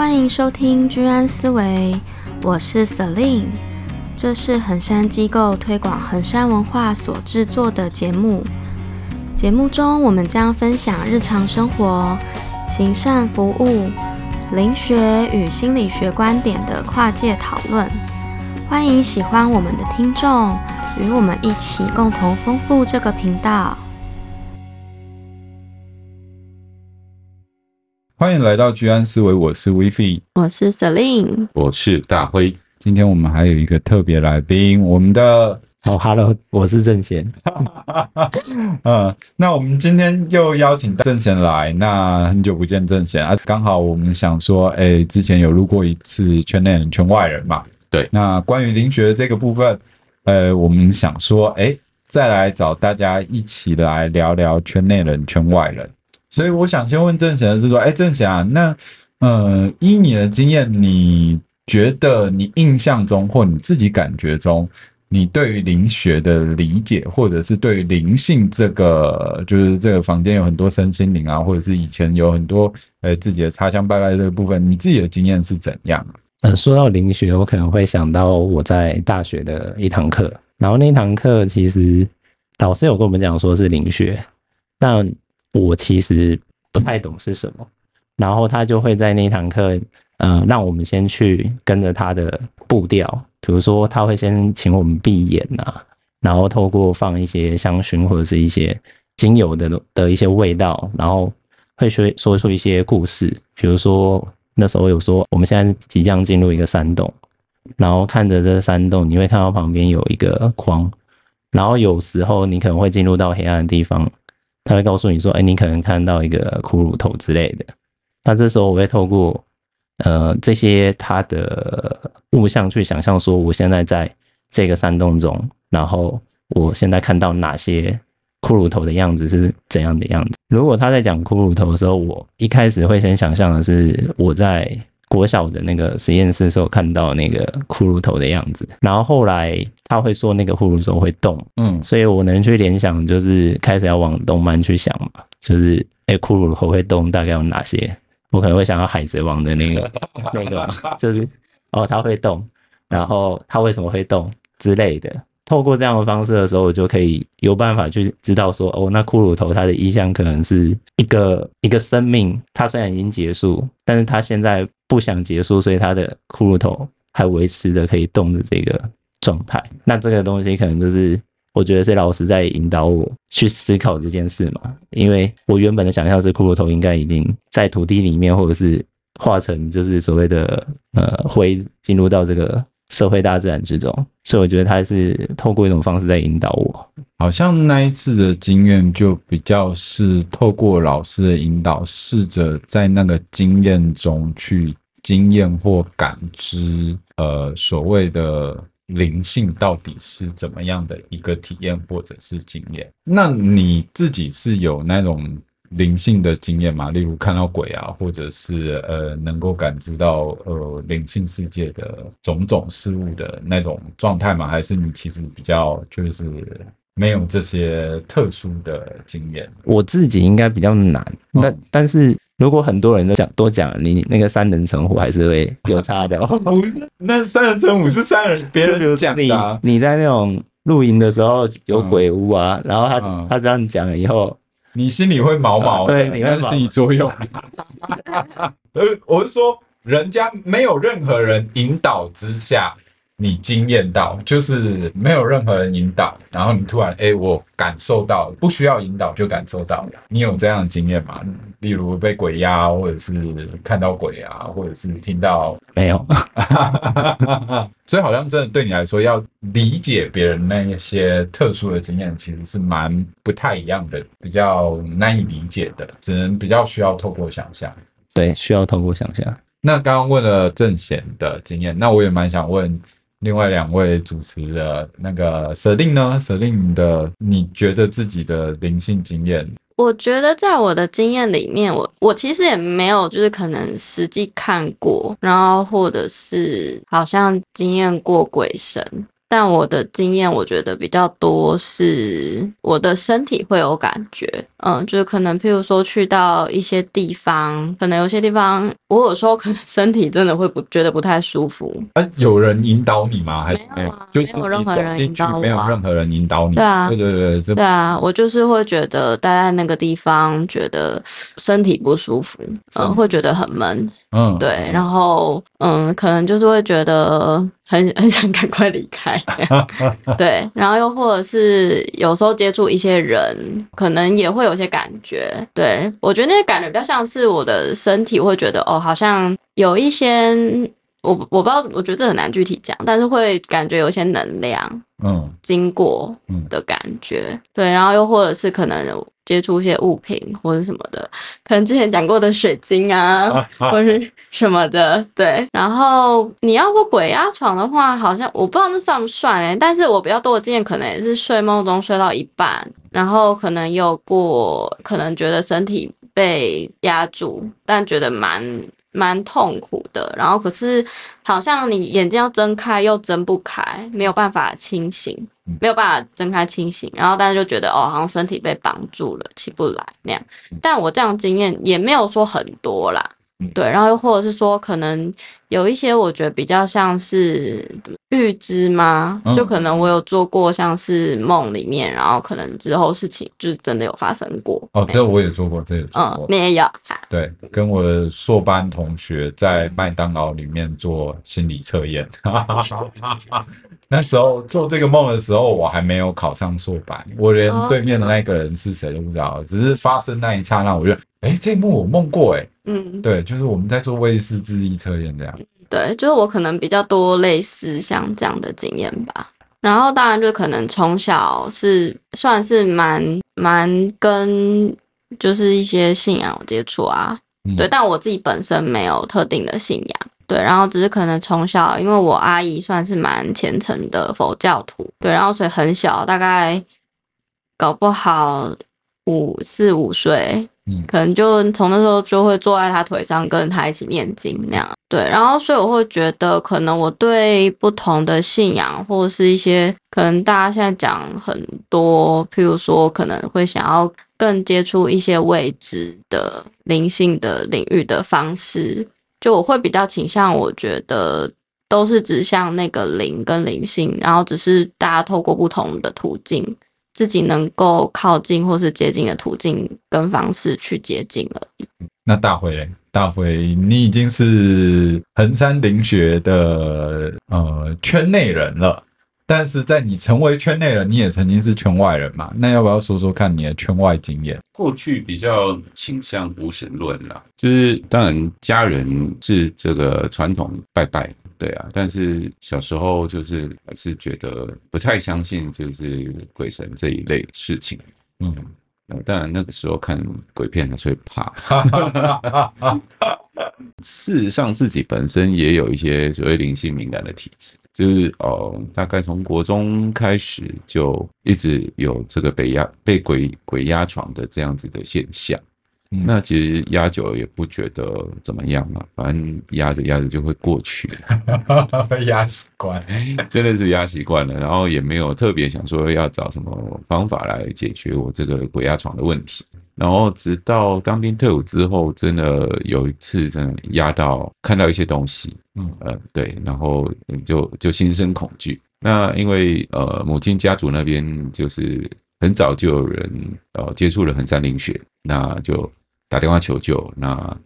欢迎收听居安思维，我是 Celine，这是衡山机构推广衡山文化所制作的节目。节目中，我们将分享日常生活、行善服务、灵学与心理学观点的跨界讨论。欢迎喜欢我们的听众与我们一起共同丰富这个频道。欢迎来到居安思维，我是 Vivi，我是 Celine，我是大辉。今天我们还有一个特别来宾，我们的。好，Hello，我是正贤。嗯，那我们今天又邀请郑贤来，那很久不见郑贤啊，刚好我们想说，哎、欸，之前有录过一次圈内人、圈外人嘛，对。那关于灵学这个部分，呃，我们想说，哎、欸，再来找大家一起来聊聊圈内人、圈外人。所以我想先问正贤的是说，哎、欸，正贤啊，那呃，依你的经验，你觉得你印象中或你自己感觉中，你对于灵学的理解，或者是对于灵性这个，就是这个房间有很多身心灵啊，或者是以前有很多呃自己的插香拜拜这个部分，你自己的经验是怎样？嗯，说到灵学，我可能会想到我在大学的一堂课，然后那堂课其实老师有跟我们讲说是灵学，但我其实不太懂是什么，然后他就会在那堂课，嗯，让我们先去跟着他的步调。比如说，他会先请我们闭眼呐、啊，然后透过放一些香薰或者是一些精油的的一些味道，然后会说说出一些故事。比如说那时候有说，我们现在即将进入一个山洞，然后看着这山洞，你会看到旁边有一个框，然后有时候你可能会进入到黑暗的地方，他会告诉你说，哎，你可能看到一个骷髅头之类的。那这时候我会透过。呃，这些他的物象去想象说，我现在在这个山洞中，然后我现在看到哪些骷髅头的样子是怎样的样子。如果他在讲骷髅头的时候，我一开始会先想象的是我在国小的那个实验室时候看到那个骷髅头的样子，然后后来他会说那个骷髅头会动，嗯，所以我能去联想，就是开始要往动漫去想嘛，就是哎，骷髅头会动，大概有哪些？我可能会想到海贼王的那个 那个，就是哦，它会动，然后它为什么会动之类的。透过这样的方式的时候，我就可以有办法去知道说，哦，那骷髅头它的意象可能是一个一个生命，它虽然已经结束，但是它现在不想结束，所以它的骷髅头还维持着可以动的这个状态。那这个东西可能就是。我觉得是老师在引导我去思考这件事嘛，因为我原本的想象是骷髅头应该已经在土地里面，或者是化成就是所谓的呃灰，进入到这个社会大自然之中，所以我觉得他是透过一种方式在引导我。好像那一次的经验就比较是透过老师的引导，试着在那个经验中去经验或感知，呃，所谓的。灵性到底是怎么样的一个体验或者是经验？那你自己是有那种灵性的经验嘛？例如看到鬼啊，或者是呃能够感知到呃灵性世界的种种事物的那种状态嘛？还是你其实比较就是没有这些特殊的经验？我自己应该比较难，但但是。如果很多人都讲多讲，你那个三人成虎还是会有差的。不是，那三人成虎是三人，别人有讲的。你在那种露营的时候有鬼屋啊，嗯、然后他、嗯、他这样讲了以后，你心里会毛毛的，对，你会心理作用。呃，我是说，人家没有任何人引导之下。你惊艳到，就是没有任何人引导，然后你突然，哎、欸，我感受到，不需要引导就感受到了。你有这样的经验吗？例如被鬼压，或者是看到鬼啊，或者是听到没有？所以好像真的对你来说，要理解别人那一些特殊的经验，其实是蛮不太一样的，比较难以理解的，只能比较需要透过想象。对，需要透过想象。那刚刚问了正贤的经验，那我也蛮想问。另外两位主持的那个 Celine 呢？Celine 的，你觉得自己的灵性经验？我觉得在我的经验里面，我我其实也没有，就是可能实际看过，然后或者是好像经验过鬼神，但我的经验，我觉得比较多是我的身体会有感觉，嗯，就是可能譬如说去到一些地方，可能有些地方我有时候可能身体真的会不觉得不太舒服。啊，有人引导你吗？还是没有啊？就是没有任何人引导没有任何人引导你。对啊，对对对，这对啊，我就是会觉得待在那个地方，觉得身体不舒服，嗯，会觉得很闷，嗯，对，然后嗯，可能就是会觉得。很 很想赶快离开，对，然后又或者是有时候接触一些人，可能也会有些感觉，对，我觉得那些感觉比较像是我的身体会觉得哦，好像有一些我我不知道，我觉得这很难具体讲，但是会感觉有一些能量，嗯，经过的感觉，嗯、对，然后又或者是可能。接触一些物品或者什么的，可能之前讲过的水晶啊，或是什么的，对。然后你要说鬼压床的话，好像我不知道那算不算哎、欸，但是我比较多的经验可能也是睡梦中睡到一半，然后可能有过，可能觉得身体被压住，但觉得蛮。蛮痛苦的，然后可是好像你眼睛要睁开又睁不开，没有办法清醒，没有办法睁开清醒，然后大家就觉得哦，好像身体被绑住了，起不来那样。但我这样经验也没有说很多啦。对，然后又或者是说，可能有一些我觉得比较像是预知吗？就可能我有做过，像是梦里面，然后可能之后事情就是真的有发生过。哦，这我也做过，这也做过。嗯，你也有。对，跟我的硕班同学在麦当劳里面做心理测验。那时候做这个梦的时候，我还没有考上硕班，我连对面的那个人是谁都不知道，只是发生那一刹那，我觉得，哎，这一幕我梦过，哎。嗯，对，就是我们在做威士智力测验这样。对，就是我可能比较多类似像这样的经验吧。然后当然就可能从小是算是蛮蛮跟就是一些信仰有接触啊。嗯、对，但我自己本身没有特定的信仰。对，然后只是可能从小，因为我阿姨算是蛮虔诚的佛教徒。对，然后所以很小，大概搞不好五四五岁。可能就从那时候就会坐在他腿上跟他一起念经那样，对，然后所以我会觉得，可能我对不同的信仰或者是一些可能大家现在讲很多，譬如说可能会想要更接触一些未知的灵性的领域的方式，就我会比较倾向，我觉得都是指向那个灵跟灵性，然后只是大家透过不同的途径。自己能够靠近或是接近的途径跟方式去接近而已。那大辉嘞？大辉，你已经是衡山灵学的呃圈内人了，但是在你成为圈内人，你也曾经是圈外人嘛？那要不要说说看你的圈外经验？过去比较倾向无神论啦，就是当然家人是这个传统拜拜。对啊，但是小时候就是还是觉得不太相信，就是鬼神这一类事情。嗯，当然那个时候看鬼片还是会怕。事实上，自己本身也有一些所谓灵性敏感的体质，就是哦，大概从国中开始就一直有这个被压、被鬼鬼压床的这样子的现象。那其实压久了也不觉得怎么样嘛，反正压着压着就会过去 压习惯，真的是压习惯了，然后也没有特别想说要找什么方法来解决我这个鬼压床的问题。然后直到当兵退伍之后，真的有一次真的压到看到一些东西，嗯呃对，然后就就心生恐惧。那因为呃母亲家族那边就是很早就有人呃接触了衡山灵学，那就。打电话求救，那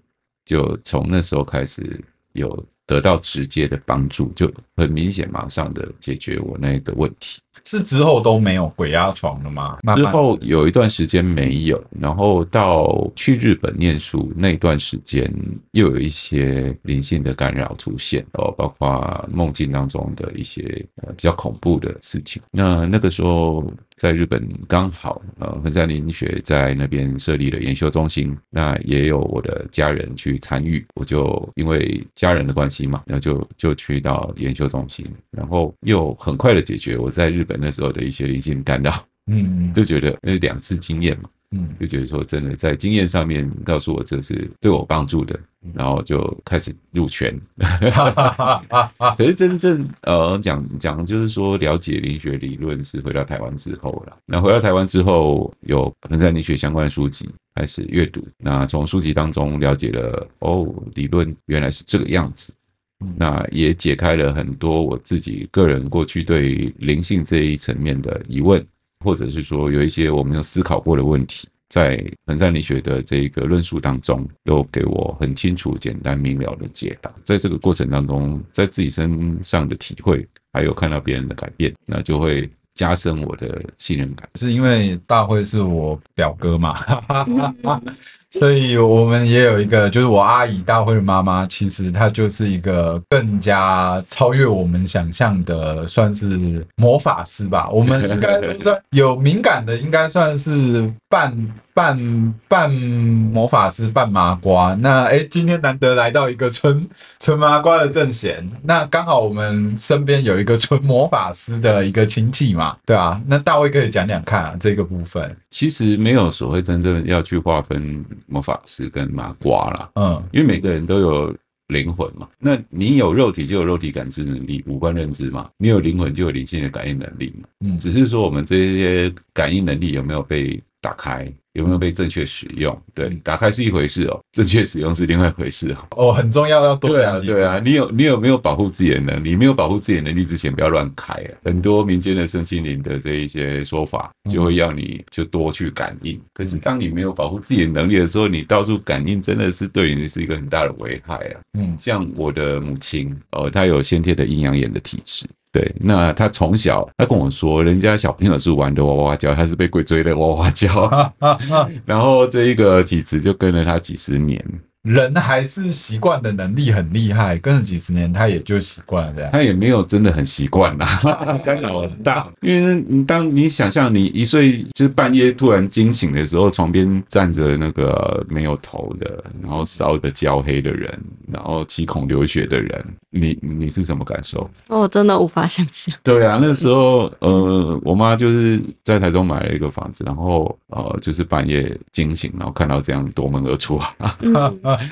就从那时候开始有得到直接的帮助，就很明显，马上的解决我那个问题。是之后都没有鬼压床了吗？之后有一段时间没有，然后到去日本念书那段时间，又有一些灵性的干扰出现哦，包括梦境当中的一些呃比较恐怖的事情。那那个时候在日本刚好呃衡山灵学在那边设立了研修中心，那也有我的家人去参与，我就因为家人的关系嘛，然后就就去到研修中心，然后又很快的解决我在日本。那时候的一些灵性干扰，嗯，就觉得那两次经验嘛，嗯，就觉得说真的在经验上面告诉我这是对我帮助的，然后就开始入圈。可是真正呃讲讲就是说了解灵学理论是回到台湾之后了。那回到台湾之后，有衡山灵学相关的书籍开始阅读，那从书籍当中了解了哦，理论原来是这个样子。那也解开了很多我自己个人过去对灵性这一层面的疑问，或者是说有一些我没有思考过的问题，在衡山理学的这个论述当中，都给我很清楚、简单明了的解答。在这个过程当中，在自己身上的体会，还有看到别人的改变，那就会加深我的信任感。是因为大会是我表哥嘛？所以我们也有一个，就是我阿姨大辉的妈妈，其实她就是一个更加超越我们想象的，算是魔法师吧。我们应该算有敏感的，应该算是半 半半魔法师，半麻瓜。那哎，今天难得来到一个纯纯麻瓜的正贤，那刚好我们身边有一个纯魔法师的一个亲戚嘛，对啊。那大卫可以讲讲看啊，这个部分其实没有所谓真正要去划分。魔法师跟麻瓜啦，嗯，因为每个人都有灵魂嘛，那你有肉体就有肉体感知能力、五官认知嘛，你有灵魂就有灵性的感应能力嘛，嗯，只是说我们这些感应能力有没有被打开？有没有被正确使用？对，打开是一回事哦，正确使用是另外一回事哦。哦，很重要，要多对啊，对啊。你有你有没有保护自己的能力？没有保护自己的能力之前，不要乱开啊。很多民间的身心灵的这一些说法，就会要你就多去感应。可是当你没有保护自己的能力的时候，你到处感应，真的是对你是一个很大的危害啊。嗯，像我的母亲，呃，她有先天的阴阳眼的体质。对，那他从小他跟我说，人家小朋友是玩的哇哇叫，他是被鬼追的哇哇叫，然后这一个体质就跟了他几十年。人还是习惯的能力很厉害，跟了几十年，他也就习惯了这样。他也没有真的很习惯啦，干扰很大。因为你当你想象你一岁就是半夜突然惊醒的时候，床边站着那个没有头的，然后烧的焦黑的人，然后七孔流血的人，你你是什么感受？我真的无法想象。对啊，那时候呃，我妈就是在台中买了一个房子，然后呃，就是半夜惊醒，然后看到这样夺门而出啊。嗯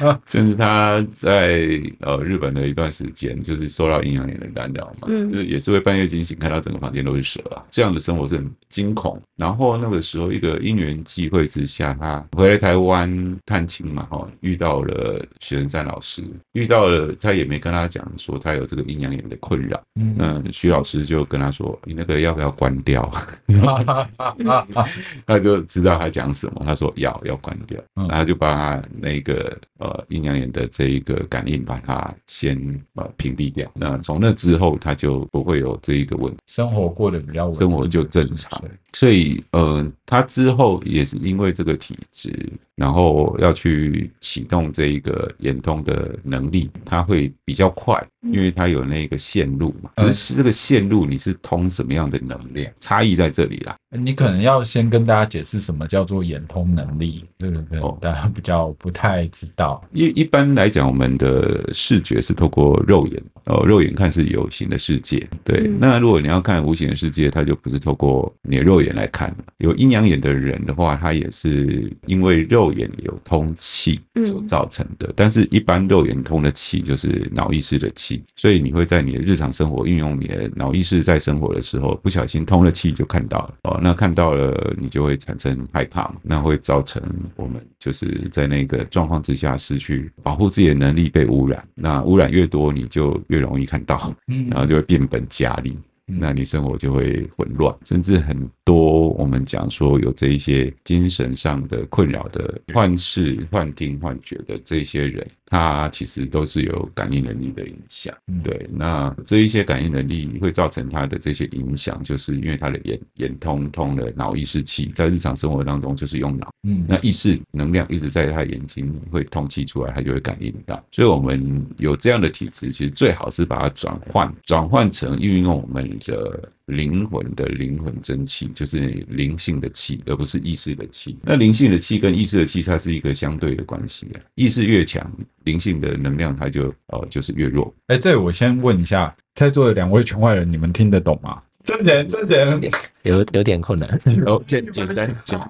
甚至他在呃日本的一段时间，就是受到阴阳眼的干扰嘛，嗯，就是也是会半夜惊醒，看到整个房间都是蛇啊，这样的生活是很惊恐。然后那个时候一个因缘际会之下，他回来台湾探亲嘛，哈，遇到了许衡山老师，遇到了他也没跟他讲说他有这个阴阳眼的困扰，嗯，徐老师就跟他说，你那个要不要关掉？他就知道他讲什么，他说要要关掉，然后就把他那个。呃，阴阳眼的这一个感应，把它先呃屏蔽掉。那从那之后，他就不会有这一个问题，生活过得比较稳，生活就正常。所以，呃，他之后也是因为这个体质。然后要去启动这一个眼通的能力，它会比较快，因为它有那个线路嘛。可是这个线路你是通什么样的能量？差异在这里啦。你可能要先跟大家解释什么叫做眼通能力，这个可能大家比较不太知道。一一般来讲，我们的视觉是透过肉眼，哦，肉眼看是有形的世界。对，那如果你要看无形的世界，它就不是透过你的肉眼来看。有阴阳眼的人的话，他也是因为肉。肉眼有通气所造成的，但是一般肉眼通的气就是脑意识的气，所以你会在你的日常生活运用你的脑意识在生活的时候，不小心通了气就看到了。哦，那看到了你就会产生害怕，那会造成我们就是在那个状况之下失去保护自己的能力被污染，那污染越多你就越容易看到，然后就会变本加厉。那你生活就会混乱，甚至很多我们讲说有这一些精神上的困扰的幻视、幻听、幻觉的这些人。它其实都是有感应能力的影响，对。那这一些感应能力会造成它的这些影响，就是因为它的眼眼通通了脑意识气，在日常生活当中就是用脑，嗯，那意识能量一直在他眼睛会通气出来，它就会感应到。所以我们有这样的体质，其实最好是把它转换，转换成运用我们的。灵魂的灵魂真气，就是灵性的气，而不是意识的气。那灵性的气跟意识的气，它是一个相对的关系啊。意识越强，灵性的能量它就呃就是越弱。哎，这我先问一下，在座的两位圈外人，你们听得懂吗？挣钱挣钱有有点困难。哦，简简单简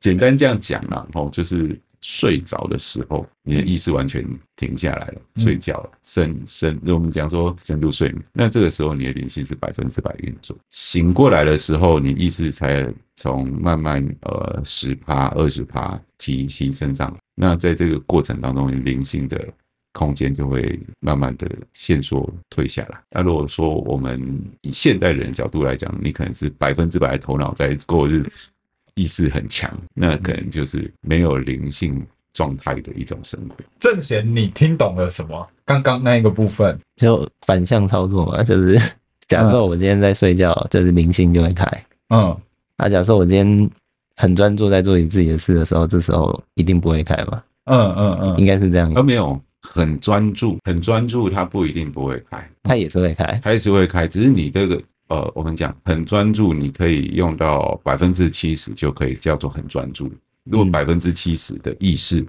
简单这样讲啦，哦，就是。睡着的时候，你的意识完全停下来了，嗯、睡觉了，深深，我们讲说深度睡眠。那这个时候，你的灵性是百分之百运作。醒过来的时候，你意识才从慢慢呃十趴、二十趴提提升上来。那在这个过程当中，你灵性的空间就会慢慢的线缩退下来。那如果说我们以现代人的角度来讲，你可能是百分之百的头脑在过日子。意识很强，那可能就是没有灵性状态的一种生活。正贤，你听懂了什么？刚刚那一个部分就反向操作嘛，就是 假设我今天在睡觉，嗯、就是灵性就会开。嗯，那假设我今天很专注在做你自己的事的时候，这时候一定不会开吧？嗯嗯嗯，应该是这样。而没有很专注，很专注，它不一定不会开，它也是会开，它也是会开，只是你这个。呃，我们讲很专注，你可以用到百分之七十就可以叫做很专注。如果百分之七十的意识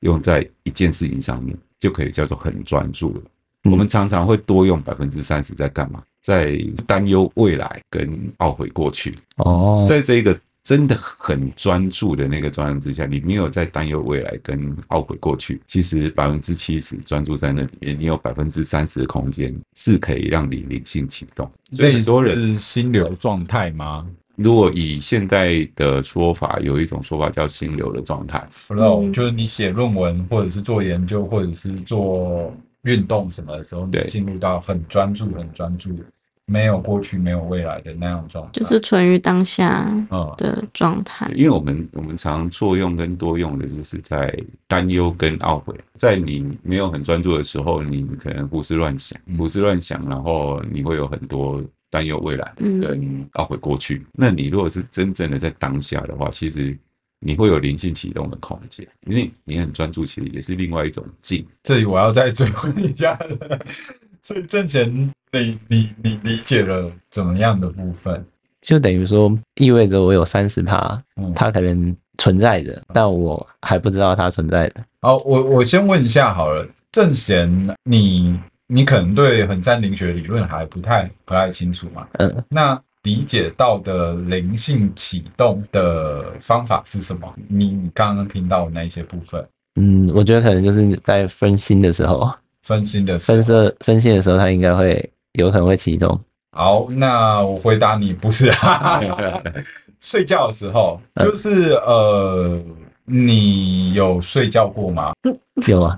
用在一件事情上面，就可以叫做很专注了。我们常常会多用百分之三十在干嘛？在担忧未来跟懊悔过去。哦，在这个。真的很专注的那个状态之下，你没有在担忧未来跟懊悔过去。其实百分之七十专注在那里面，你有百分之三十的空间是可以让你灵性启动。所以很多人是心流状态吗？如果以现在的说法，有一种说法叫心流的状态，flow，就是你写论文或者是做研究或者是做运动什么的时候，你进入到很专注、很专注。没有过去，没有未来的那样状态，就是存于当下的状态。因为我们我们常作用跟多用的，就是在担忧跟懊悔。在你没有很专注的时候，你可能胡思乱想，胡思乱想，然后你会有很多担忧未来跟懊悔过去。那你如果是真正的在当下的话，其实你会有灵性启动的空间，因为你很专注，其实也是另外一种静。这里我要再追问一下，所以正贤。你你你理解了怎么样的部分？就等于说，意味着我有三十趴，它可能存在着，但我还不知道它存在的。好，我我先问一下好了，正贤，你你可能对横山灵学理论还不太不太清楚嘛？嗯，那理解到的灵性启动的方法是什么？你你刚刚听到的那一些部分？嗯，我觉得可能就是在分心的时候，分心的时候，分色分心的时候，它应该会。有可能会启动。好，那我回答你不是，睡觉的时候就是呃，你有睡觉过吗？有啊，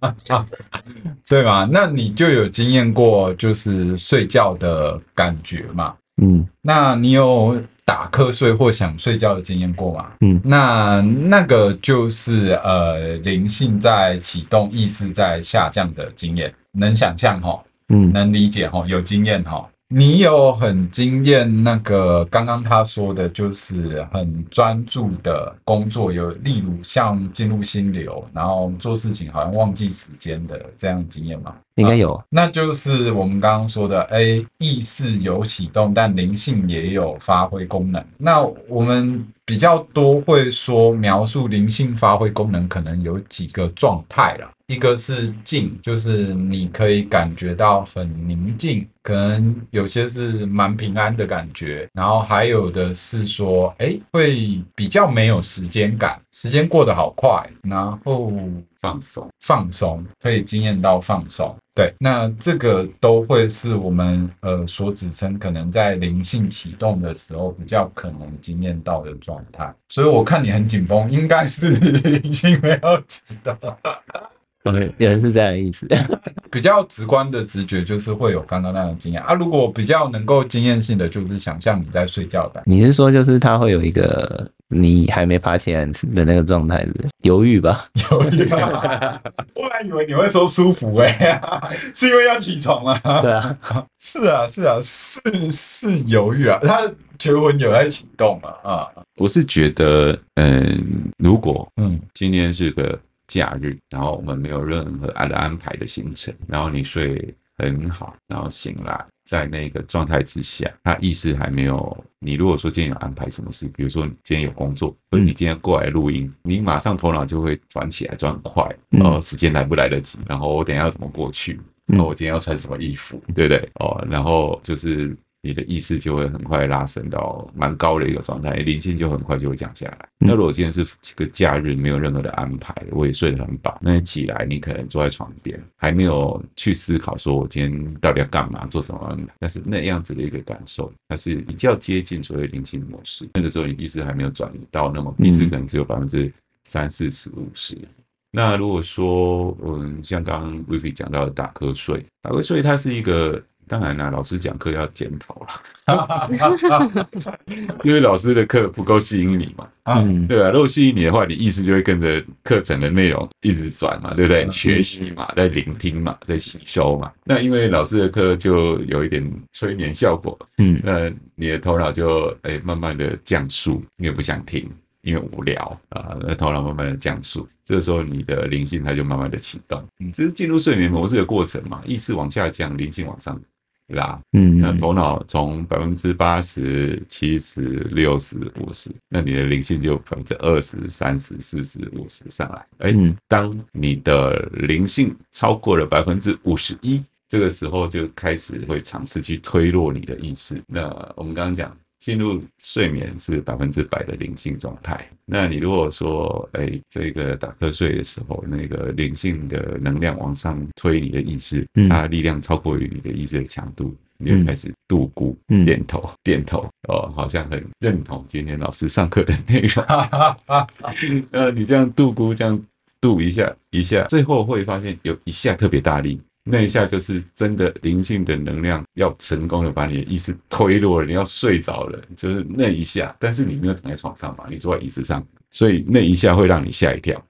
对吗？那你就有经验过就是睡觉的感觉嘛？嗯，那你有打瞌睡或想睡觉的经验过吗？嗯，那那个就是呃，灵性在启动，意识在下降的经验，能想象哈？嗯，能理解哈，有经验哈。你有很惊艳那个刚刚他说的，就是很专注的工作，有例如像进入心流，然后做事情好像忘记时间的这样经验吗？应该有、那就是我们刚刚说的，哎、欸，意识有启动，但灵性也有发挥功能。那我们比较多会说描述灵性发挥功能，可能有几个状态啦。一个是静，就是你可以感觉到很宁静，可能有些是蛮平安的感觉。然后还有的是说，哎，会比较没有时间感，时间过得好快。然后放松，放松，可以惊艳到放松。对，那这个都会是我们呃所指称可能在灵性启动的时候比较可能经验到的状态。所以我看你很紧绷，应该是 灵性没有启动。对，有人是这样的意思。比较直观的直觉就是会有刚刚那种经验啊。如果比较能够经验性的，就是想象你在睡觉的。你是说，就是他会有一个你还没爬起来的那个状态，犹豫吧？犹豫啊。我还以为你会说舒服哎、欸，是因为要起床啊？对啊，是啊，是啊，是是犹豫啊。他觉魂有在启动啊啊！我是觉得，嗯，如果嗯今天是个。假日，然后我们没有任何安的安排的行程，然后你睡很好，然后醒来，在那个状态之下，他意识还没有。你如果说今天有安排什么事，比如说你今天有工作，或者你今天过来录音，你马上头脑就会转起来，转很快，然后时间来不来得及，然后我等一下要怎么过去，然后我今天要穿什么衣服，对不对？哦，然后就是你的意识就会很快拉升到蛮高的一个状态，灵性就很快就会降下来。那如果今天是个假日，没有任何的安排，我也睡得很饱，那你起来你可能坐在床边，还没有去思考说我今天到底要干嘛、做什么，但是那样子的一个感受，它是比较接近所谓灵性模式。那个时候你意识还没有转移到那么，意识可能只有百分之三四十五十。那如果说，嗯，像刚刚 Vivi 讲到的打瞌睡，打瞌睡它是一个。当然啦，老师讲课要检讨了，因为老师的课不够吸引你嘛，嗯，对吧？如果吸引你的话，你意识就会跟着课程的内容一直转嘛，对不对？学习嘛，在聆听嘛，在吸收嘛。那因为老师的课就有一点催眠效果，嗯，那你的头脑就哎、欸、慢慢的降速，你也不想听，因为无聊啊，那头脑慢慢的降速，这个时候你的灵性它就慢慢的启动，嗯，这是进入睡眠模式的过程嘛，意识往下降，灵性往上。啦，嗯，那头脑从百分之八十、七十、六十、五十，那你的灵性就百分之二十、三十、四十、五十上来。哎、欸，当你的灵性超过了百分之五十一，这个时候就开始会尝试去推落你的意识。那我们刚刚讲。进入睡眠是百分之百的灵性状态。那你如果说，哎、欸，这个打瞌睡的时候，那个灵性的能量往上推你的意识，它的力量超过于你的意识的强度，你就开始度咕，点头，点头，哦，好像很认同今天老师上课的内容。呃，你这样度咕，这样度一下一下，最后会发现有一下特别大力。那一下就是真的灵性的能量要成功的把你的意识推落了，你要睡着了，就是那一下。但是你没有躺在床上嘛，你坐在椅子上，所以那一下会让你吓一跳，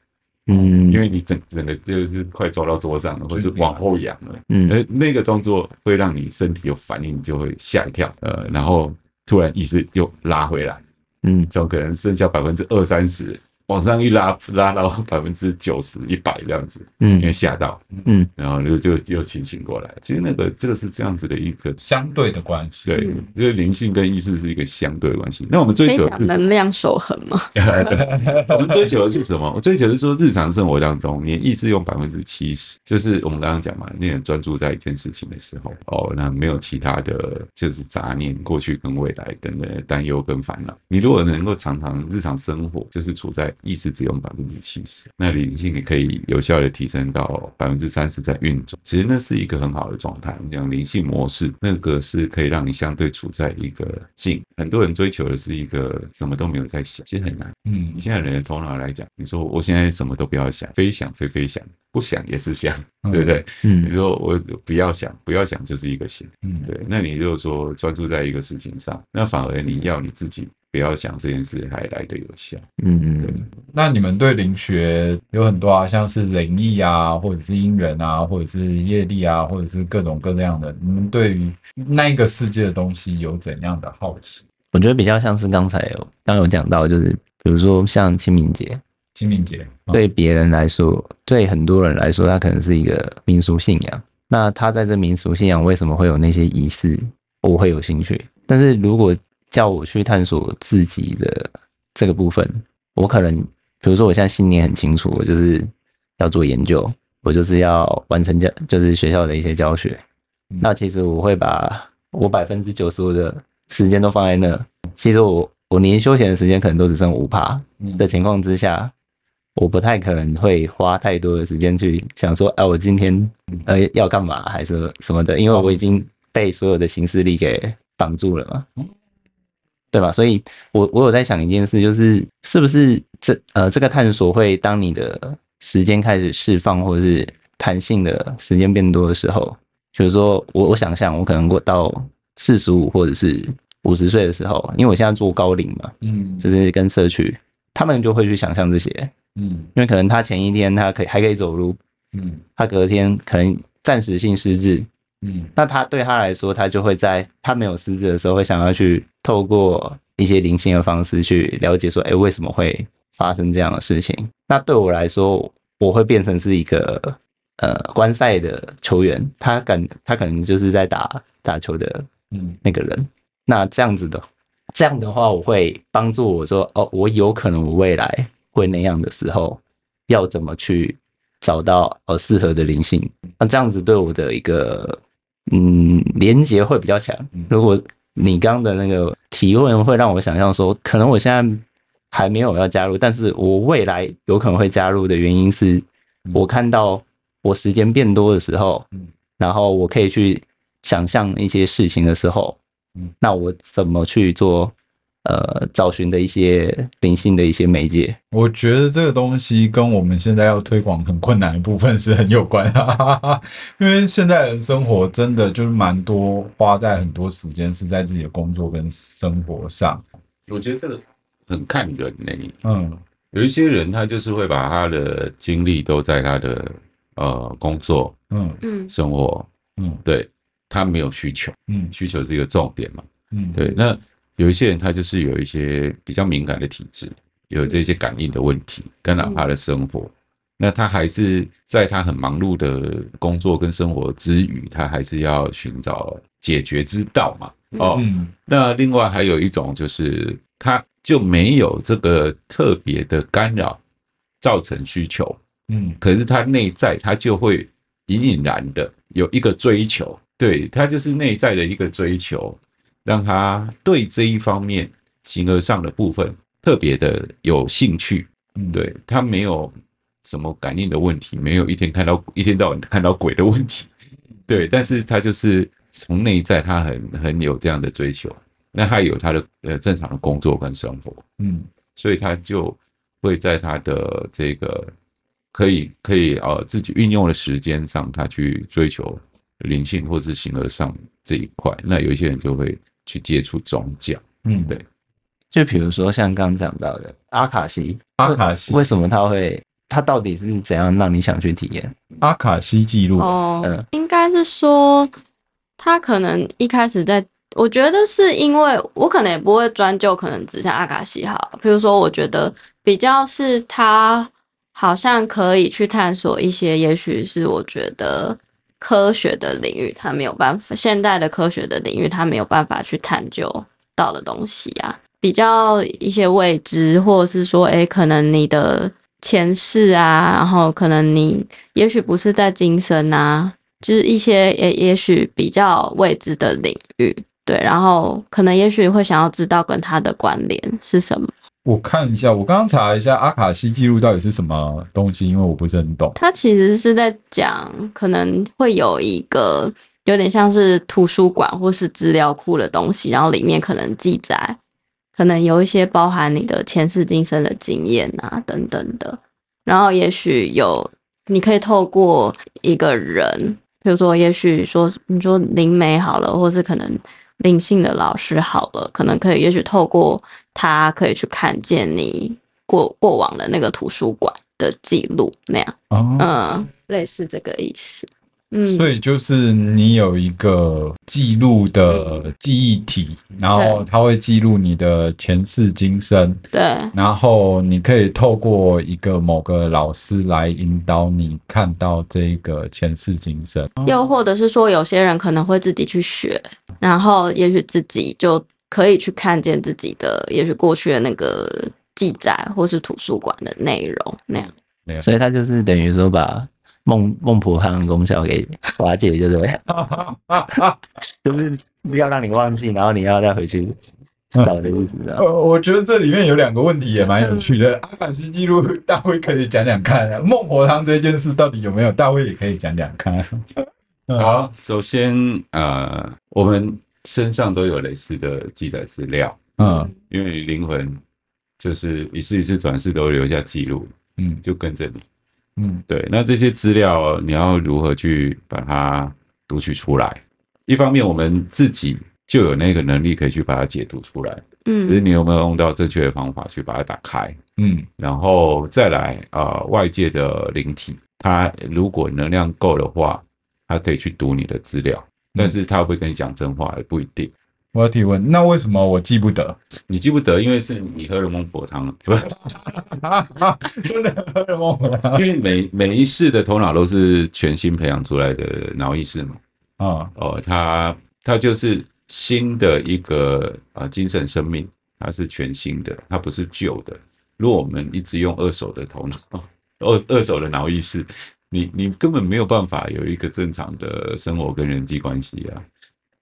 嗯，因为你整整个就是快撞到桌上了，或是往后仰了，嗯，而那个动作会让你身体有反应，就会吓一跳，呃，然后突然意识又拉回来，嗯，总可能剩下百分之二三十。往上一拉，拉到 百分之九十、一百这样子，嗯，因为吓到，嗯，然后就就又清醒过来。其实那个这个是这样子的一个相对的关系，对，因为灵性跟意识是一个相对的关系。那我们追求能量守恒嘛？我们追求的是什么？我追求的是说，日常生活当中，你意识用百分之七十，就是我们刚刚讲嘛，你很专注在一件事情的时候，哦，那没有其他的就是杂念，过去跟未来等等担忧跟烦恼。你如果能够常常日常生活就是处在意识只用百分之七十，那灵性也可以有效的提升到百分之三十在运作。其实那是一个很好的状态。我们讲灵性模式，那个是可以让你相对处在一个静。很多人追求的是一个什么都没有在想，其实很难。嗯，你现在人的头脑来讲，你说我现在什么都不要想，非想非非想，不想也是想，对不对？嗯，你说我不要想，不要想就是一个想。嗯，对。那你如果说专注在一个事情上，那反而你要你自己。不要想这件事还来得有效。嗯嗯，对。那你们对灵学有很多啊，像是灵异啊，或者是因缘啊，或者是业力啊，或者是各种各样的。你们对于那个世界的东西有怎样的好奇？我觉得比较像是刚才有刚有讲到，就是比如说像清明节，清明节对别人来说，对很多人来说，它可能是一个民俗信仰。那他在这民俗信仰为什么会有那些仪式？我会有兴趣。但是如果叫我去探索自己的这个部分，我可能，比如说，我现在信念很清楚，我就是要做研究，我就是要完成教，就是学校的一些教学。那其实我会把我百分之九十五的时间都放在那。其实我我连休闲的时间可能都只剩五趴的情况之下，我不太可能会花太多的时间去想说，哎，我今天呃要干嘛还是什么的，因为我已经被所有的形式力给绑住了嘛。对吧？所以我我有在想一件事，就是是不是这呃这个探索会当你的时间开始释放，或者是弹性的时间变多的时候，比如说我我想象我可能过到四十五或者是五十岁的时候，因为我现在做高龄嘛，嗯，就是跟社区，他们就会去想象这些，嗯，因为可能他前一天他可以还可以走路，嗯，他隔天可能暂时性失智。嗯，那他对他来说，他就会在他没有失智的时候，会想要去透过一些灵性的方式去了解说，哎，为什么会发生这样的事情？那对我来说，我会变成是一个呃观赛的球员，他敢他可能就是在打打球的嗯那个人。嗯、那这样子的这样的话，我会帮助我说，哦，我有可能我未来会那样的时候，要怎么去找到呃适合的灵性？那这样子对我的一个。嗯，连接会比较强。如果你刚的那个提问会让我想象说，可能我现在还没有要加入，但是我未来有可能会加入的原因是，我看到我时间变多的时候，然后我可以去想象一些事情的时候，那我怎么去做？呃，找寻的一些灵性的一些媒介，我觉得这个东西跟我们现在要推广很困难的部分是很有关。的，因为现在人生活真的就是蛮多花在很多时间是在自己的工作跟生活上。我觉得这个很看人呢、欸。嗯，有一些人他就是会把他的精力都在他的呃工作，嗯。嗯，生活，嗯，对，他没有需求，嗯，需求是一个重点嘛，嗯，对，那。有一些人，他就是有一些比较敏感的体质，有这些感应的问题，干扰他的生活。那他还是在他很忙碌的工作跟生活之余，他还是要寻找解决之道嘛。哦，那另外还有一种就是，他就没有这个特别的干扰造成需求，嗯，可是他内在他就会隐隐然的有一个追求，对，他就是内在的一个追求。让他对这一方面形而上的部分特别的有兴趣，嗯，对，他没有什么感应的问题，没有一天看到一天到晚看到鬼的问题，对，但是他就是从内在他很很有这样的追求，那他有他的呃正常的工作跟生活，嗯，所以他就会在他的这个可以可以呃自己运用的时间上，他去追求灵性或是形而上这一块，那有一些人就会。去接触宗教，嗯，对，就比如说像刚刚讲到的阿卡西，阿卡西。为什么他会，他到底是怎样让你想去体验？阿卡西记录？哦，嗯、应该是说他可能一开始在，我觉得是因为我可能也不会专就可能指向阿卡西哈，比如说我觉得比较是他好像可以去探索一些，也许是我觉得。科学的领域，他没有办法；现代的科学的领域，他没有办法去探究到的东西啊，比较一些未知，或者是说，诶，可能你的前世啊，然后可能你也许不是在今生啊，就是一些也也许比较未知的领域，对，然后可能也许会想要知道跟他的关联是什么。我看一下，我刚刚查一下阿卡西记录到底是什么东西，因为我不是很懂。它其实是在讲，可能会有一个有点像是图书馆或是资料库的东西，然后里面可能记载，可能有一些包含你的前世今生的经验啊等等的，然后也许有你可以透过一个人，比如说也许说你说灵媒好了，或是可能。灵性的老师好了，可能可以，也许透过他可以去看见你过过往的那个图书馆的记录那样，哦、嗯，类似这个意思。嗯，所以就是你有一个记录的记忆体，嗯、然后它会记录你的前世今生。对，然后你可以透过一个某个老师来引导你看到这个前世今生。又或者是说，有些人可能会自己去学，然后也许自己就可以去看见自己的，也许过去的那个记载，或是图书馆的内容那样。没有，所以他就是等于说把。孟孟婆汤功效给瓦解，就对，就是不要让你忘记，然后你要再回去找的意思。呃，我觉得这里面有两个问题也蛮有趣的。阿卡西记录，大卫可以讲讲看。孟婆汤这件事到底有没有？大卫也可以讲讲看。好，首先呃，我们身上都有类似的记载资料，嗯，因为灵魂就是一次一次转世都留下记录，嗯，就跟着你。嗯，对，那这些资料你要如何去把它读取出来？一方面，我们自己就有那个能力可以去把它解读出来，嗯，只是你有没有用到正确的方法去把它打开？嗯，然后再来啊、呃，外界的灵体，它如果能量够的话，它可以去读你的资料，但是它会跟你讲真话也不一定。我要提问，那为什么我记不得？你记不得，因为是你喝了孟婆汤，对吧？真的喝了孟婆汤。因为每每一世的头脑都是全新培养出来的脑意识嘛。啊哦，它它就是新的一个啊精神生命，它是全新的，它不是旧的。如果我们一直用二手的头脑，二二手的脑意识，你你根本没有办法有一个正常的生活跟人际关系啊。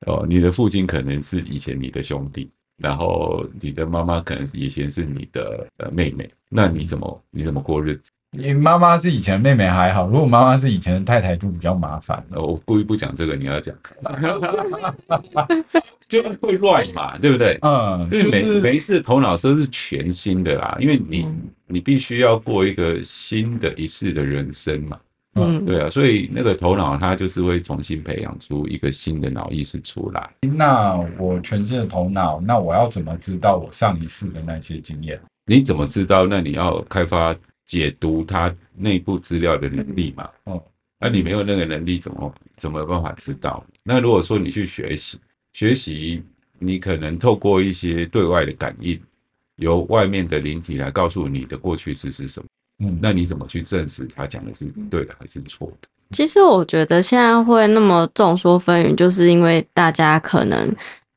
哦，你的父亲可能是以前你的兄弟，然后你的妈妈可能以前是你的呃妹妹，那你怎么你怎么过日子？你妈妈是以前妹妹还好，如果妈妈是以前的太太就比较麻烦。我故意不讲这个，你要讲，就会乱嘛，对不对？嗯，就是每每一次头脑都是全新的啦，因为你、嗯、你必须要过一个新的一世的人生嘛。嗯，对啊，所以那个头脑它就是会重新培养出一个新的脑意识出来。那我全新的头脑，那我要怎么知道我上一世的那些经验？你怎么知道？那你要开发。解读它内部资料的能力嘛？哦，那你没有那个能力，怎么怎么有办法知道？那如果说你去学习，学习你可能透过一些对外的感应，由外面的灵体来告诉你的过去式是什么？嗯，那你怎么去证实他讲的是对的还是错的？其实我觉得现在会那么众说纷纭，就是因为大家可能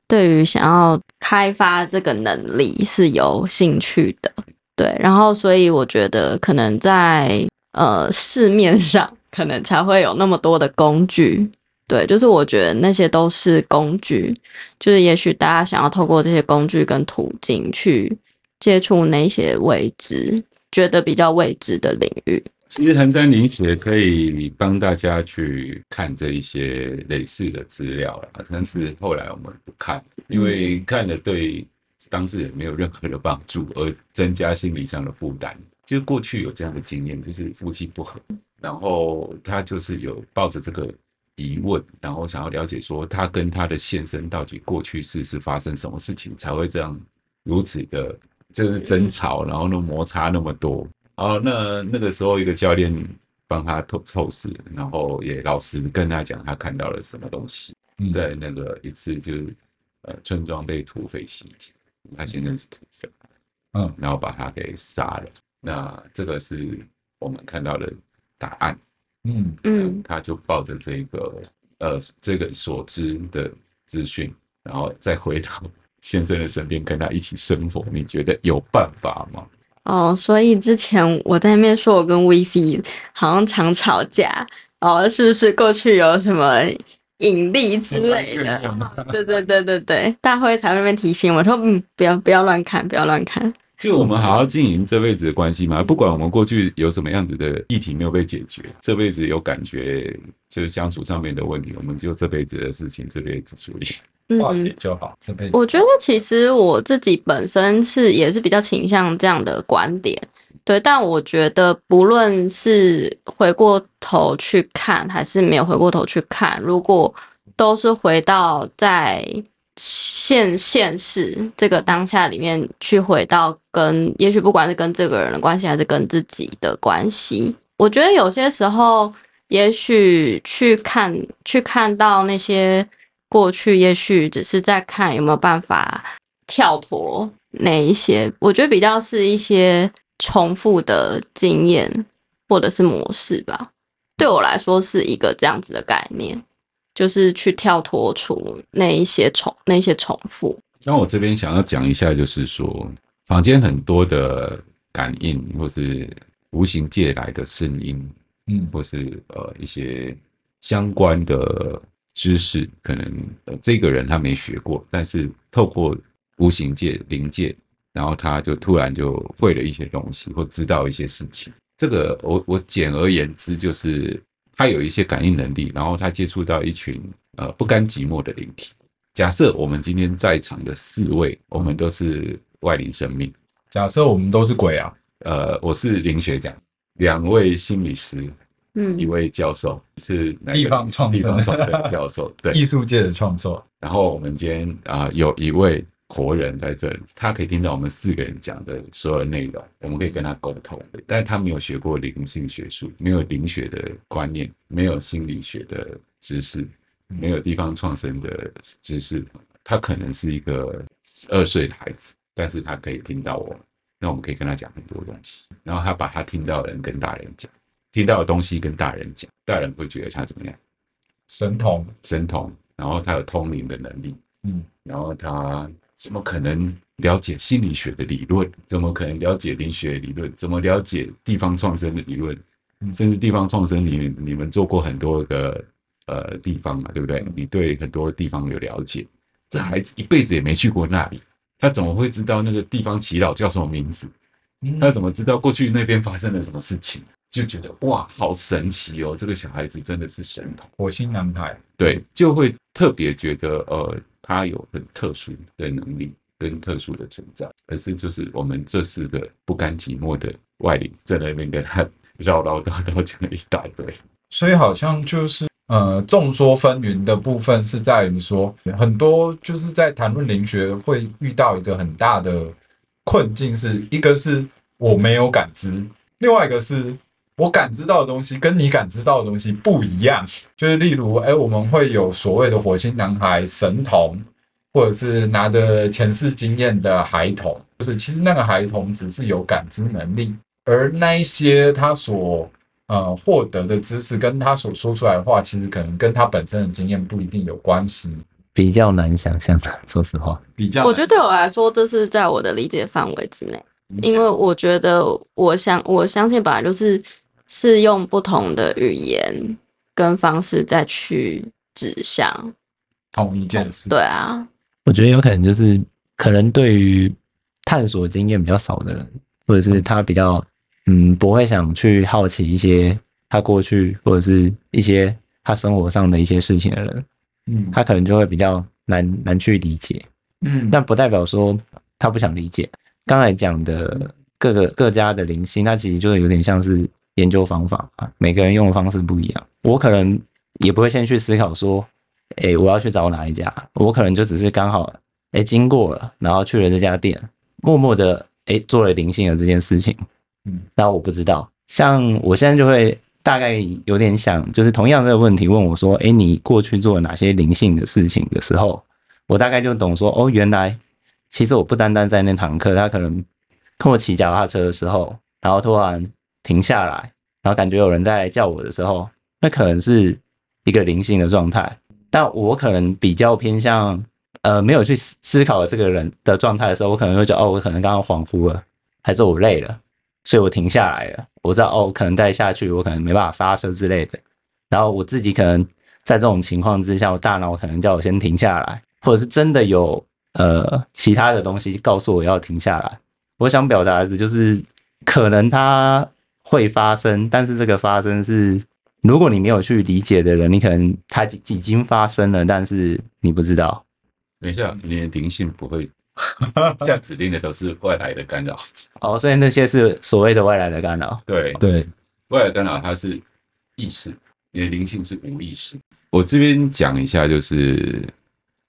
对于想要开发这个能力是有兴趣的。对，然后所以我觉得可能在呃市面上可能才会有那么多的工具，对，就是我觉得那些都是工具，就是也许大家想要透过这些工具跟途径去接触那些未知、觉得比较未知的领域。其实寒山灵学可以帮大家去看这一些类似的资料啦，但是后来我们不看，因为看了对。当事人没有任何的帮助，而增加心理上的负担。就过去有这样的经验，就是夫妻不和，然后他就是有抱着这个疑问，然后想要了解说他跟他的先生到底过去世是发生什么事情才会这样如此的，就是争吵，然后呢摩擦那么多。哦，那那个时候一个教练帮他透透视，然后也老实跟他讲他看到了什么东西，在那个一次就是呃村庄被土匪袭击。他先生是土匪，嗯，然后把他给杀了。那这个是我们看到的答案，嗯嗯，他就抱着这个呃这个所知的资讯，然后再回到先生的身边跟他一起生活。你觉得有办法吗？哦，所以之前我在那边说我跟 Vivi 好像常吵架，哦，是不是过去有什么？引力之类的，对对对对对，大会才在那边提醒我说，嗯，不要不要乱看，不要乱看。就我们好好经营这辈子的关系嘛，不管我们过去有什么样子的议题没有被解决，这辈子有感觉就是相处上面的问题，我们就这辈子的事情这辈子处理，化解就好。这辈子，我觉得其实我自己本身是也是比较倾向这样的观点。对，但我觉得不论是回过头去看，还是没有回过头去看，如果都是回到在现现实这个当下里面去，回到跟也许不管是跟这个人的关系，还是跟自己的关系，我觉得有些时候，也许去看去看到那些过去，也许只是在看有没有办法跳脱那一些，我觉得比较是一些。重复的经验或者是模式吧，对我来说是一个这样子的概念，就是去跳脱出那一些重那些重复。那我这边想要讲一下，就是说房间很多的感应或是无形借来的声音，嗯，或是呃一些相关的知识，可能呃这个人他没学过，但是透过无形界灵界。然后他就突然就会了一些东西，或知道一些事情。这个我我简而言之，就是他有一些感应能力，然后他接触到一群呃不甘寂寞的灵体。假设我们今天在场的四位，我们都是外灵生命。假设我们都是鬼啊？呃，我是灵学奖，两位心理师，嗯，一位教授是地方创地方创生教授，对，艺术界的创作。然后我们今天啊、呃、有一位。活人在这里，他可以听到我们四个人讲的所有内容，我们可以跟他沟通。但是他没有学过灵性学术，没有灵学的观念，没有心理学的知识，没有地方创生的知识。他可能是一个十二岁的孩子，但是他可以听到我，那我们可以跟他讲很多东西。然后他把他听到的人跟大人讲，听到的东西跟大人讲，大人会觉得他怎么样？神童，神童。然后他有通灵的能力，嗯，然后他。怎么可能了解心理学的理论？怎么可能了解灵学的理论？怎么了解地方创生的理论？甚至地方创生，你你们做过很多个呃地方嘛，对不对？你对很多地方有了解，这孩子一辈子也没去过那里，他怎么会知道那个地方耆老叫什么名字？他怎么知道过去那边发生了什么事情？就觉得哇，好神奇哦！这个小孩子真的是神童，火星男孩，对，就会特别觉得呃，他有很特殊的能力跟特殊的存在，可是就是我们这四个不甘寂寞的外灵在那边跟他唠唠叨叨讲了一大堆，所以好像就是呃，众说纷纭的部分是在于说，很多就是在谈论灵学会遇到一个很大的困境，是一个是我没有感知，另外一个是。我感知到的东西跟你感知到的东西不一样，就是例如，哎，我们会有所谓的火星男孩、神童，或者是拿着前世经验的孩童，就是其实那个孩童只是有感知能力，而那一些他所呃获得的知识跟他所说出来的话，其实可能跟他本身的经验不一定有关系，比较难想象的。说实话，比较，我觉得对我来说，这是在我的理解范围之内，因为我觉得，我想我相信本来就是。是用不同的语言跟方式再去指向同一件事。对啊，我觉得有可能就是可能对于探索经验比较少的人，或者是他比较嗯不会想去好奇一些他过去或者是一些他生活上的一些事情的人，嗯，他可能就会比较难难去理解，嗯，但不代表说他不想理解。刚才讲的各个各家的灵性，它其实就是有点像是。研究方法啊，每个人用的方式不一样。我可能也不会先去思考说，哎、欸，我要去找哪一家。我可能就只是刚好，哎、欸，经过了，然后去了这家店，默默的，哎、欸，做了灵性的这件事情。嗯，那我不知道。像我现在就会大概有点想，就是同样这个问题问我说，哎、欸，你过去做了哪些灵性的事情的时候，我大概就懂说，哦，原来其实我不单单在那堂课，他可能跟我骑脚踏车的时候，然后突然。停下来，然后感觉有人在叫我的时候，那可能是一个灵性的状态。但我可能比较偏向，呃，没有去思考这个人的状态的时候，我可能会觉得，哦，我可能刚刚恍惚了，还是我累了，所以我停下来了。我知道，哦，可能再下去，我可能没办法刹车之类的。然后我自己可能在这种情况之下，我大脑可能叫我先停下来，或者是真的有呃其他的东西告诉我要停下来。我想表达的就是，可能他。会发生，但是这个发生是，如果你没有去理解的人，你可能它已经发生了，但是你不知道。等一下，你的灵性不会 下指令的，都是外来的干扰。哦，所以那些是所谓的外来的干扰。对对，外来干扰它是意识，你的灵性是无意识。我这边讲一下，就是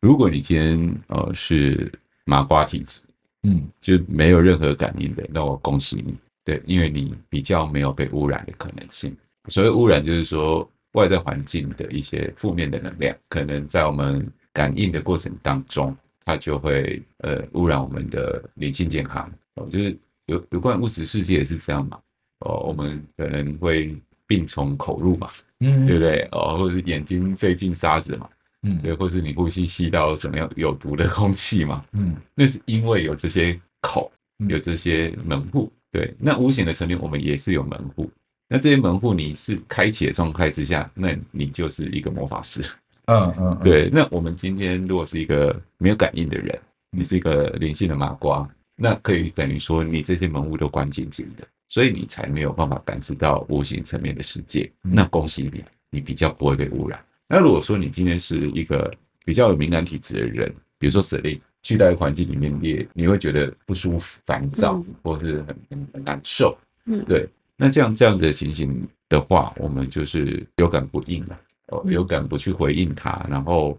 如果你今天呃是麻瓜体质，嗯，就没有任何感应的，那我恭喜你。对，因为你比较没有被污染的可能性。所谓污染，就是说外在环境的一些负面的能量，可能在我们感应的过程当中，它就会呃污染我们的灵性健康。哦，就是有有关物质世界也是这样嘛。哦，我们可能会病从口入嘛，嗯，对不对？哦，或者是眼睛费尽沙子嘛，嗯，对，或是你呼吸吸到什么样有毒的 空气嘛，嗯，那是因为有这些口，有这些门户。对，那无形的层面，我们也是有门户。那这些门户你是开启的状态之下，那你就是一个魔法师。嗯嗯，对。那我们今天如果是一个没有感应的人，你是一个灵性的麻瓜，那可以等于说你这些门户都关紧紧的，所以你才没有办法感知到无形层面的世界。那恭喜你，你比较不会被污染。那如果说你今天是一个比较有敏感体质的人，比如说舍利。去到环境里面，你你会觉得不舒服、烦躁，嗯、或是很很很难受。嗯，对。那这样这样子的情形的话，我们就是有感不应了，哦，有感不去回应它。然后，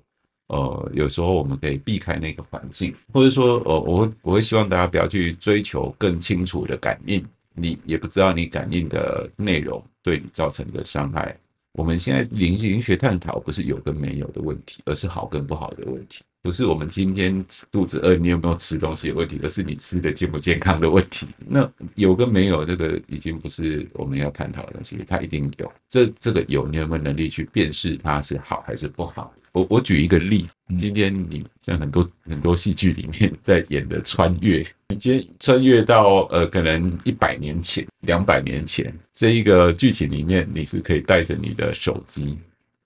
呃，有时候我们可以避开那个环境，或者说，呃，我会我会希望大家不要去追求更清楚的感应，你也不知道你感应的内容对你造成的伤害。我们现在灵灵学探讨不是有跟没有的问题，而是好跟不好的问题。不是我们今天肚子饿，你有没有吃东西的问题，而是你吃的健不健康的问题。那有跟没有，这个已经不是我们要探讨的东西，它一定有。这这个有，你有没有能力去辨识它是好还是不好？我我举一个例，今天你像很多很多戏剧里面在演的穿越，你今天穿越到呃可能一百年前、两百年前，这一个剧情里面，你是可以带着你的手机。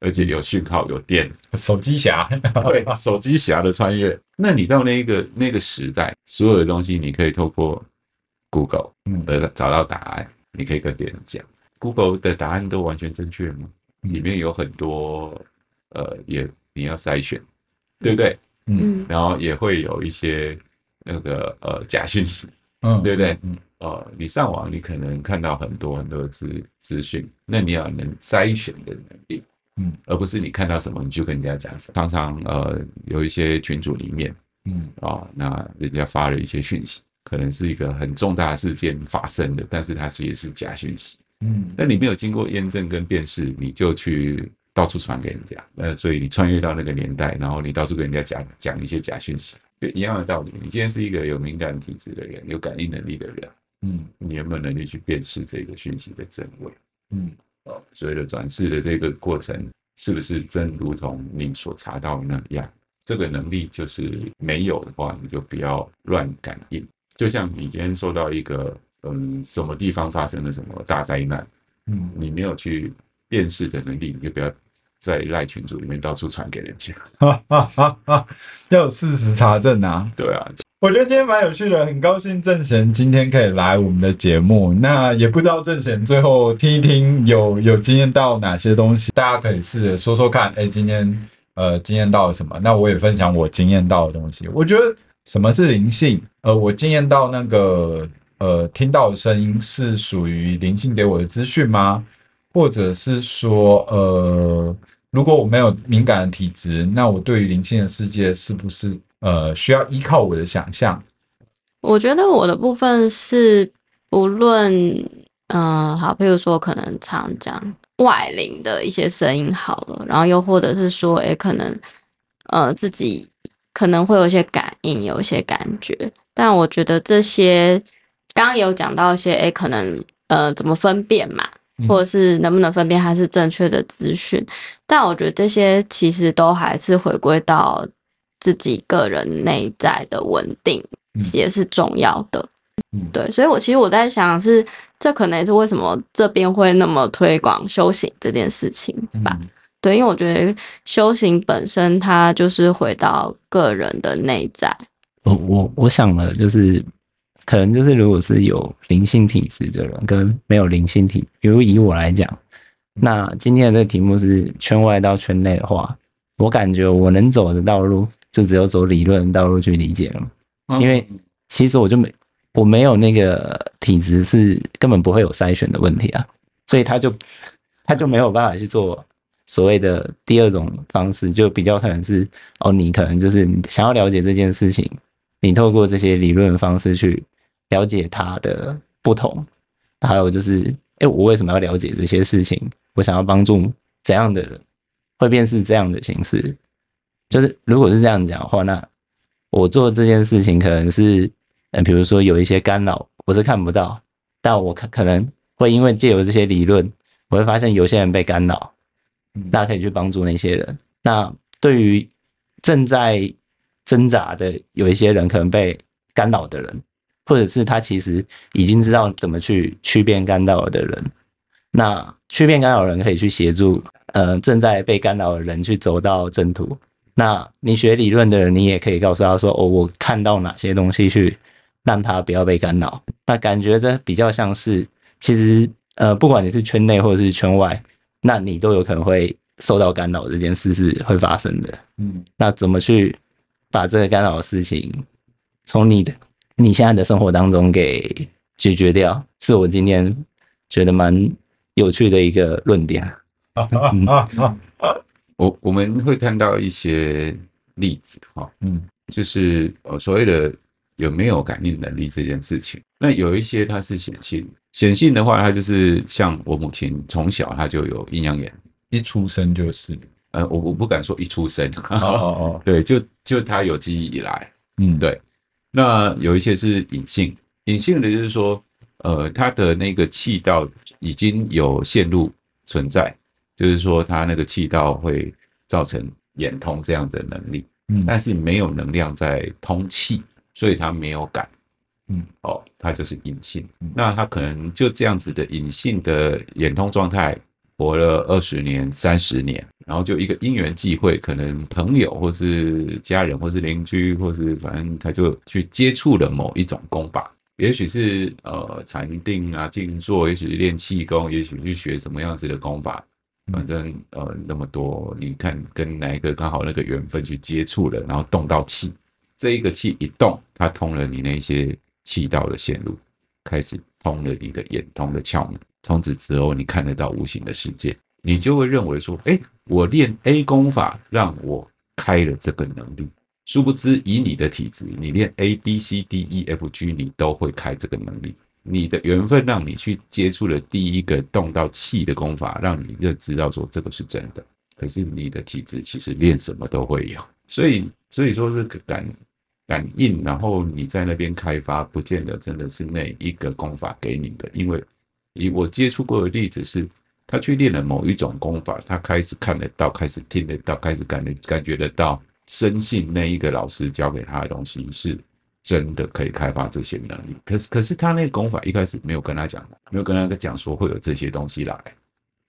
而且有讯号、有电，手机侠，对，手机侠的穿越。那你到那个那个时代，所有的东西你可以透过 Google 的找到答案，你可以跟别人讲，Google 的答案都完全正确吗？里面有很多呃，也你要筛选，对不对？嗯，然后也会有一些那个呃假讯息，嗯，对不对？嗯，呃，你上网你可能看到很多很多资资讯，那你要能筛选的能力。嗯，而不是你看到什么你就跟人家讲什么。常常呃有一些群组里面，嗯啊、哦，那人家发了一些讯息，可能是一个很重大事件发生的，但是它其实是假讯息。嗯，那你没有经过验证跟辨识，你就去到处传给人家，呃，所以你穿越到那个年代，然后你到处跟人家讲讲一些假讯息，就一样的道理。你今天是一个有敏感体质的人，有感应能力的人，嗯，你有没有能力去辨识这个讯息的真伪？嗯。哦，所谓的转世的这个过程，是不是真如同你所查到的那样？这个能力就是没有的话，你就不要乱感应。就像你今天受到一个，嗯，什么地方发生了什么大灾难，嗯，你没有去辨识的能力，你就不要在赖群组里面到处传给人家。哈哈哈哈，要有事实查证啊。对啊。我觉得今天蛮有趣的，很高兴正贤今天可以来我们的节目。那也不知道正贤最后听一听有有经验到哪些东西，大家可以试着说说看。哎，今天呃经验到了什么？那我也分享我经验到的东西。我觉得什么是灵性？呃，我经验到那个呃听到的声音是属于灵性给我的资讯吗？或者是说呃，如果我没有敏感的体质，那我对于灵性的世界是不是？呃，需要依靠我的想象。我觉得我的部分是不论，嗯、好，比如说可能常讲外灵的一些声音好了，然后又或者是说，诶，可能呃自己可能会有一些感应，有一些感觉。但我觉得这些刚刚有讲到一些，诶，可能呃怎么分辨嘛，或者是能不能分辨它是正确的资讯？但我觉得这些其实都还是回归到。自己个人内在的稳定也是重要的，嗯，对，所以我其实我在想是，这可能也是为什么这边会那么推广修行这件事情吧，嗯，对，因为我觉得修行本身它就是回到个人的内在。我我我想了，就是可能就是如果是有灵性体质的人跟没有灵性体，比如以我来讲，那今天的这个题目是圈外到圈内的话，我感觉我能走的道路。就只有走理论道路去理解了，因为其实我就没我没有那个体质，是根本不会有筛选的问题啊，所以他就他就没有办法去做所谓的第二种方式，就比较可能是哦，你可能就是想要了解这件事情，你透过这些理论方式去了解它的不同，还有就是，哎，我为什么要了解这些事情？我想要帮助怎样的人，会变是这样的形式。就是如果是这样讲的话，那我做这件事情可能是，嗯，比如说有一些干扰，我是看不到，但我可可能会因为借由这些理论，我会发现有些人被干扰，那可以去帮助那些人。那对于正在挣扎的有一些人，可能被干扰的人，或者是他其实已经知道怎么去区辨干扰的人，那区辨干扰人可以去协助，呃，正在被干扰的人去走到正途。那你学理论的人，你也可以告诉他说：“哦，我看到哪些东西去让他不要被干扰。”那感觉这比较像是，其实呃，不管你是圈内或者是圈外，那你都有可能会受到干扰，这件事是会发生的。嗯，那怎么去把这个干扰的事情从你的你现在的生活当中给解决掉，是我今天觉得蛮有趣的一个论点。嗯我我们会看到一些例子哈，嗯，就是呃所谓的有没有感应能力这件事情，那有一些它是显性，显性的话，它就是像我母亲从小她就有阴阳眼，一出生就是，呃，我我不敢说一出生，哦哦哦，对，就就他有记忆以来，嗯，对。那有一些是隐性，隐性的就是说，呃，他的那个气道已经有线路存在，就是说他那个气道会造成眼通这样的能力，嗯，但是没有能量在通气，所以他没有感，嗯，哦，他就是隐性，那他可能就这样子的隐性的眼通状态。活了二十年、三十年，然后就一个因缘际会，可能朋友或是家人，或是邻居，或是反正他就去接触了某一种功法，也许是呃禅定啊、静坐，也许是练气功，也许是学什么样子的功法，反正呃那么多，你看跟哪一个刚好那个缘分去接触了，然后动到气，这一个气一动，它通了你那些气道的线路，开始通了你的眼通的窍门。从此之后，你看得到无形的世界，你就会认为说：“哎，我练 A 功法让我开了这个能力。”殊不知，以你的体质，你练 A、B、C、D、E、F、G，你都会开这个能力。你的缘分让你去接触了第一个动到气的功法，让你就知道说这个是真的。可是你的体质其实练什么都会有，所以所以说这个感感应，然后你在那边开发，不见得真的是那一个功法给你的，因为。以我接触过的例子是，他去练了某一种功法，他开始看得到，开始听得到，开始感感觉得到，深信那一个老师教给他的东西是真的可以开发这些能力。可是，可是他那个功法一开始没有跟他讲，没有跟他讲说会有这些东西来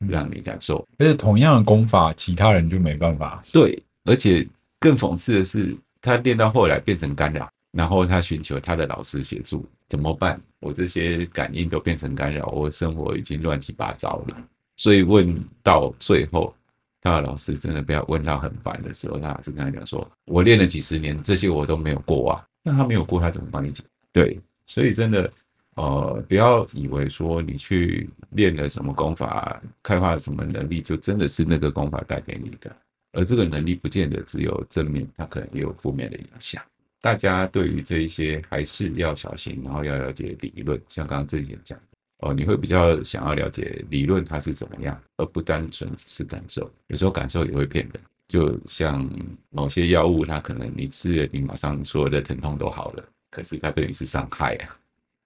让你感受。而且同样的功法，其他人就没办法。对，而且更讽刺的是，他练到后来变成干扰。然后他寻求他的老师协助，怎么办？我这些感应都变成干扰，我生活已经乱七八糟了。所以问到最后，他的老师真的被他问到很烦的时候，他还是跟他讲说：“我练了几十年，这些我都没有过啊。”那他没有过，他怎么帮你解？对，所以真的，呃，不要以为说你去练了什么功法，开发了什么能力，就真的是那个功法带给你的。而这个能力不见得只有正面，它可能也有负面的影响。大家对于这一些还是要小心，然后要了解理论，像刚刚这一点讲哦，你会比较想要了解理论它是怎么样，而不单纯只是感受。有时候感受也会骗人，就像某些药物，它可能你吃了，你马上所有的疼痛都好了，可是它对你是伤害啊，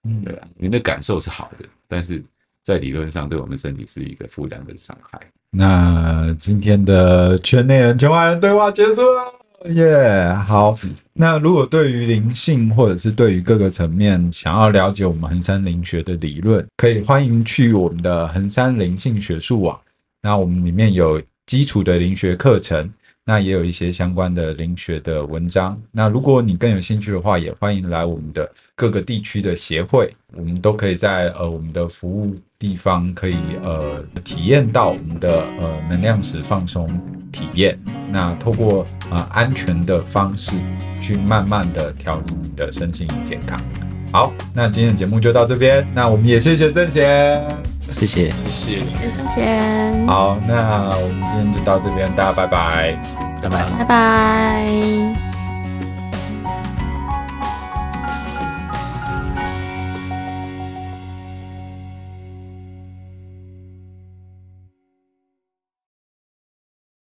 嗯，对啊，你的感受是好的，但是在理论上对我们身体是一个负担跟伤害。那今天的圈内人、圈外人对话结束了。耶，yeah, 好。那如果对于灵性或者是对于各个层面想要了解我们衡山灵学的理论，可以欢迎去我们的衡山灵性学术网。那我们里面有基础的灵学课程。那也有一些相关的灵学的文章。那如果你更有兴趣的话，也欢迎来我们的各个地区的协会，我们都可以在呃我们的服务地方可以呃体验到我们的呃能量石放松体验。那透过呃安全的方式去慢慢的调理你的身心健康。好，那今天的节目就到这边。那我们也谢谢郑贤，谢谢，谢谢，谢谢。好，那我们今天就到这边，大家拜拜，拜拜，拜拜。